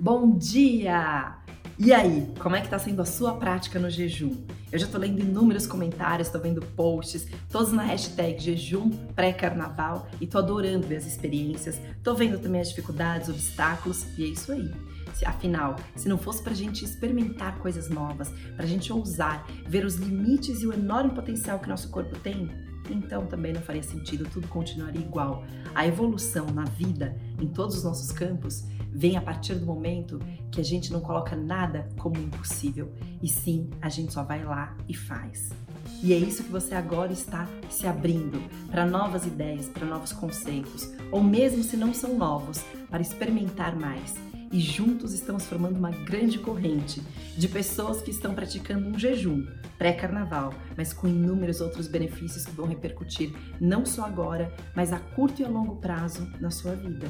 Bom dia! E aí, como é que tá sendo a sua prática no jejum? Eu já tô lendo inúmeros comentários, tô vendo posts, todos na hashtag jejum pré-carnaval e tô adorando ver as experiências, tô vendo também as dificuldades, obstáculos e é isso aí. Afinal, se não fosse pra gente experimentar coisas novas, pra gente ousar, ver os limites e o enorme potencial que nosso corpo tem, então também não faria sentido tudo continuaria igual. A evolução na vida, em todos os nossos campos, vem a partir do momento que a gente não coloca nada como impossível, e sim a gente só vai lá e faz. E é isso que você agora está se abrindo para novas ideias, para novos conceitos, ou mesmo se não são novos, para experimentar mais. E juntos estamos formando uma grande corrente de pessoas que estão praticando um jejum pré-carnaval, mas com inúmeros outros benefícios que vão repercutir não só agora, mas a curto e a longo prazo na sua vida.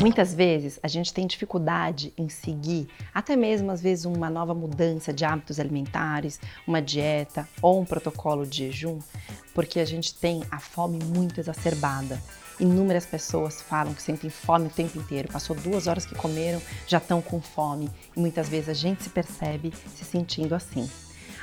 Muitas vezes a gente tem dificuldade em seguir, até mesmo às vezes uma nova mudança de hábitos alimentares, uma dieta ou um protocolo de jejum, porque a gente tem a fome muito exacerbada. Inúmeras pessoas falam que sentem fome o tempo inteiro. Passou duas horas que comeram, já estão com fome. E muitas vezes a gente se percebe se sentindo assim.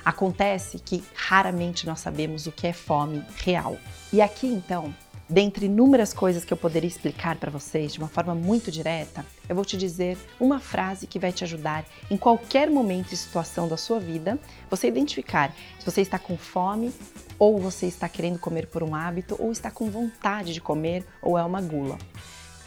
Acontece que raramente nós sabemos o que é fome real. E aqui então Dentre inúmeras coisas que eu poderia explicar para vocês de uma forma muito direta, eu vou te dizer uma frase que vai te ajudar em qualquer momento e situação da sua vida, você identificar se você está com fome ou você está querendo comer por um hábito ou está com vontade de comer ou é uma gula.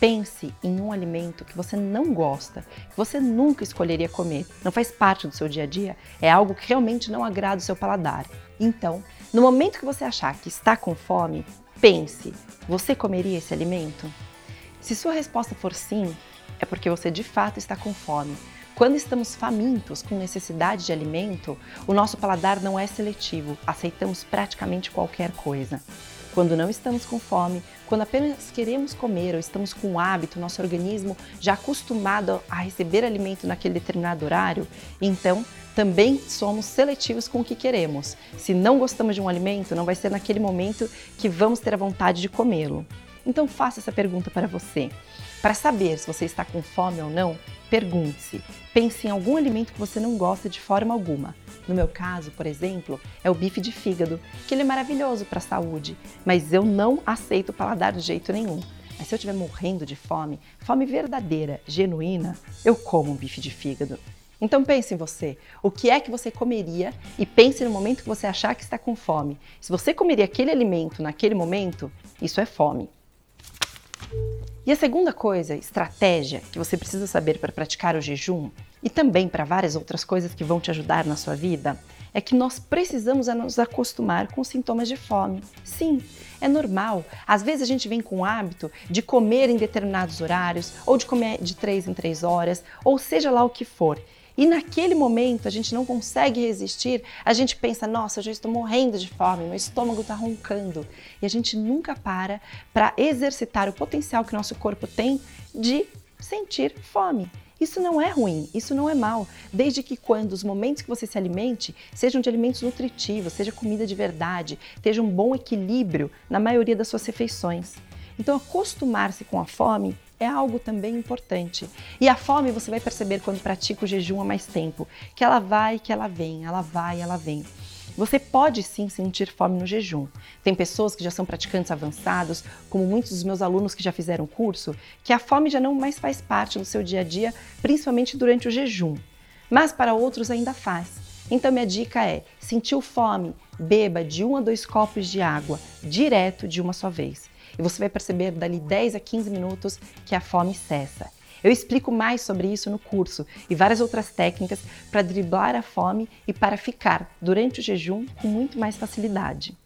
Pense em um alimento que você não gosta, que você nunca escolheria comer, não faz parte do seu dia a dia, é algo que realmente não agrada o seu paladar. Então, no momento que você achar que está com fome, Pense, você comeria esse alimento? Se sua resposta for sim, é porque você de fato está com fome. Quando estamos famintos, com necessidade de alimento, o nosso paladar não é seletivo, aceitamos praticamente qualquer coisa. Quando não estamos com fome, quando apenas queremos comer ou estamos com um hábito, nosso organismo já acostumado a receber alimento naquele determinado horário, então também somos seletivos com o que queremos. Se não gostamos de um alimento, não vai ser naquele momento que vamos ter a vontade de comê-lo. Então faça essa pergunta para você. Para saber se você está com fome ou não, pergunte-se. Pense em algum alimento que você não gosta de forma alguma. No meu caso, por exemplo, é o bife de fígado, que ele é maravilhoso para a saúde, mas eu não aceito o paladar de jeito nenhum. Mas se eu estiver morrendo de fome, fome verdadeira, genuína, eu como um bife de fígado. Então pense em você. O que é que você comeria e pense no momento que você achar que está com fome. Se você comeria aquele alimento naquele momento, isso é fome. E a segunda coisa, estratégia, que você precisa saber para praticar o jejum e também para várias outras coisas que vão te ajudar na sua vida, é que nós precisamos nos acostumar com sintomas de fome. Sim, é normal. Às vezes a gente vem com o hábito de comer em determinados horários, ou de comer de três em três horas, ou seja lá o que for. E naquele momento a gente não consegue resistir, a gente pensa, nossa, eu já estou morrendo de fome, meu estômago está roncando. E a gente nunca para para exercitar o potencial que nosso corpo tem de sentir fome. Isso não é ruim, isso não é mal, desde que quando os momentos que você se alimente sejam de alimentos nutritivos, seja comida de verdade, esteja um bom equilíbrio na maioria das suas refeições. Então, acostumar-se com a fome é algo também importante. E a fome você vai perceber quando pratica o jejum há mais tempo, que ela vai, que ela vem, ela vai, ela vem. Você pode sim sentir fome no jejum. Tem pessoas que já são praticantes avançados, como muitos dos meus alunos que já fizeram curso, que a fome já não mais faz parte do seu dia a dia, principalmente durante o jejum. Mas para outros ainda faz. Então minha dica é: sentiu fome, beba de um a dois copos de água, direto de uma só vez e você vai perceber dali 10 a 15 minutos que a fome cessa. Eu explico mais sobre isso no curso e várias outras técnicas para driblar a fome e para ficar durante o jejum com muito mais facilidade.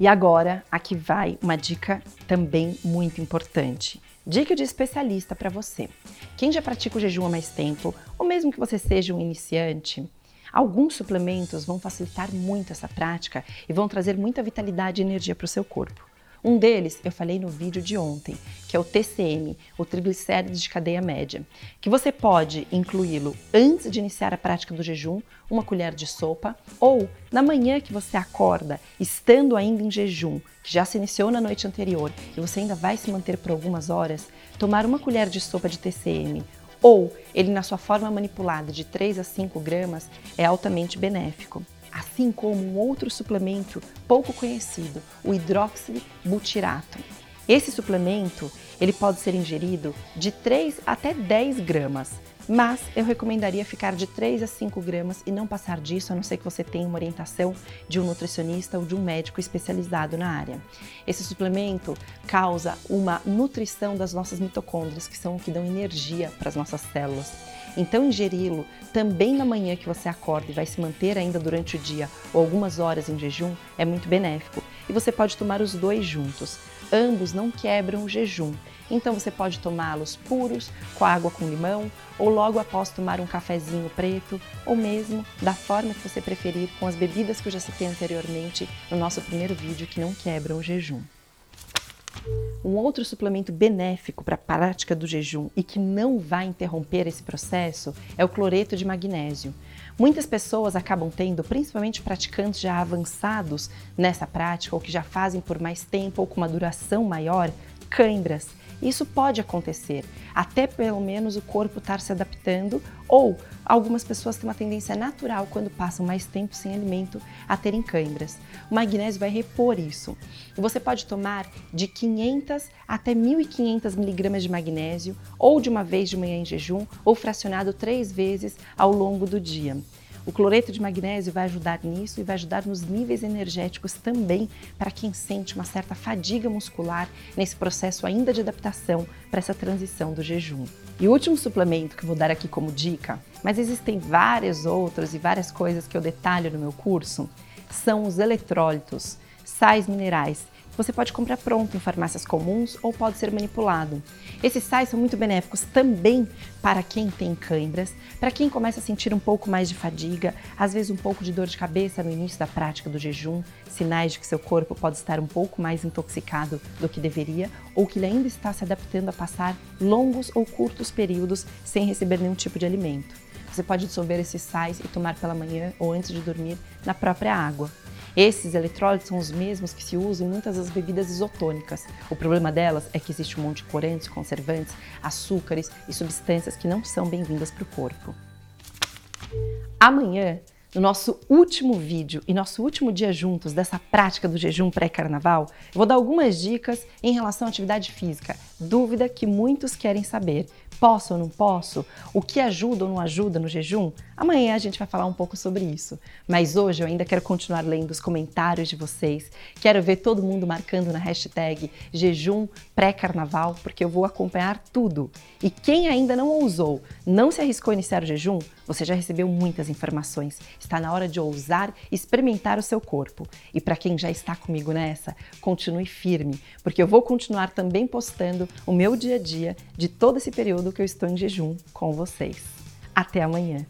E agora, aqui vai uma dica também muito importante. Dica de especialista para você. Quem já pratica o jejum há mais tempo, ou mesmo que você seja um iniciante, alguns suplementos vão facilitar muito essa prática e vão trazer muita vitalidade e energia para o seu corpo. Um deles eu falei no vídeo de ontem, que é o TCM, o triglicérides de cadeia média, que você pode incluí-lo antes de iniciar a prática do jejum, uma colher de sopa, ou na manhã que você acorda, estando ainda em jejum, que já se iniciou na noite anterior e você ainda vai se manter por algumas horas, tomar uma colher de sopa de TCM ou ele na sua forma manipulada de 3 a 5 gramas é altamente benéfico assim como um outro suplemento pouco conhecido, o hidroxibutirato. Esse suplemento ele pode ser ingerido de 3 até 10 gramas, mas eu recomendaria ficar de 3 a 5 gramas e não passar disso, a não ser que você tenha uma orientação de um nutricionista ou de um médico especializado na área. Esse suplemento causa uma nutrição das nossas mitocôndrias, que são o que dão energia para as nossas células. Então, ingeri-lo também na manhã que você acorda e vai se manter ainda durante o dia ou algumas horas em jejum é muito benéfico. E você pode tomar os dois juntos. Ambos não quebram o jejum. Então você pode tomá-los puros, com água com limão, ou logo após tomar um cafezinho preto, ou mesmo da forma que você preferir, com as bebidas que eu já citei anteriormente no nosso primeiro vídeo que não quebram o jejum. Um outro suplemento benéfico para a prática do jejum e que não vai interromper esse processo é o cloreto de magnésio. Muitas pessoas acabam tendo, principalmente praticantes já avançados nessa prática ou que já fazem por mais tempo ou com uma duração maior, cãibras. Isso pode acontecer, até pelo menos o corpo estar se adaptando, ou algumas pessoas têm uma tendência natural, quando passam mais tempo sem alimento, a terem câimbras. O magnésio vai repor isso. E você pode tomar de 500 até 1.500 miligramas de magnésio, ou de uma vez de manhã em jejum, ou fracionado três vezes ao longo do dia. O cloreto de magnésio vai ajudar nisso e vai ajudar nos níveis energéticos também para quem sente uma certa fadiga muscular nesse processo ainda de adaptação para essa transição do jejum. E o último suplemento que vou dar aqui como dica, mas existem vários outros e várias coisas que eu detalho no meu curso, são os eletrólitos, sais minerais você pode comprar pronto em farmácias comuns ou pode ser manipulado. Esses sais são muito benéficos também para quem tem câimbras, para quem começa a sentir um pouco mais de fadiga, às vezes um pouco de dor de cabeça no início da prática do jejum, sinais de que seu corpo pode estar um pouco mais intoxicado do que deveria ou que ele ainda está se adaptando a passar longos ou curtos períodos sem receber nenhum tipo de alimento. Você pode dissolver esses sais e tomar pela manhã ou antes de dormir na própria água. Esses eletrólitos são os mesmos que se usam em muitas das bebidas isotônicas. O problema delas é que existe um monte de corantes, conservantes, açúcares e substâncias que não são bem-vindas para o corpo. Amanhã no nosso último vídeo e nosso último dia juntos dessa prática do jejum pré-carnaval, vou dar algumas dicas em relação à atividade física. Dúvida que muitos querem saber. Posso ou não posso? O que ajuda ou não ajuda no jejum? Amanhã a gente vai falar um pouco sobre isso. Mas hoje eu ainda quero continuar lendo os comentários de vocês. Quero ver todo mundo marcando na hashtag jejum pré-carnaval, porque eu vou acompanhar tudo. E quem ainda não ousou, não se arriscou a iniciar o jejum, você já recebeu muitas informações. Está na hora de ousar experimentar o seu corpo. E para quem já está comigo nessa, continue firme, porque eu vou continuar também postando o meu dia a dia de todo esse período que eu estou em jejum com vocês. Até amanhã!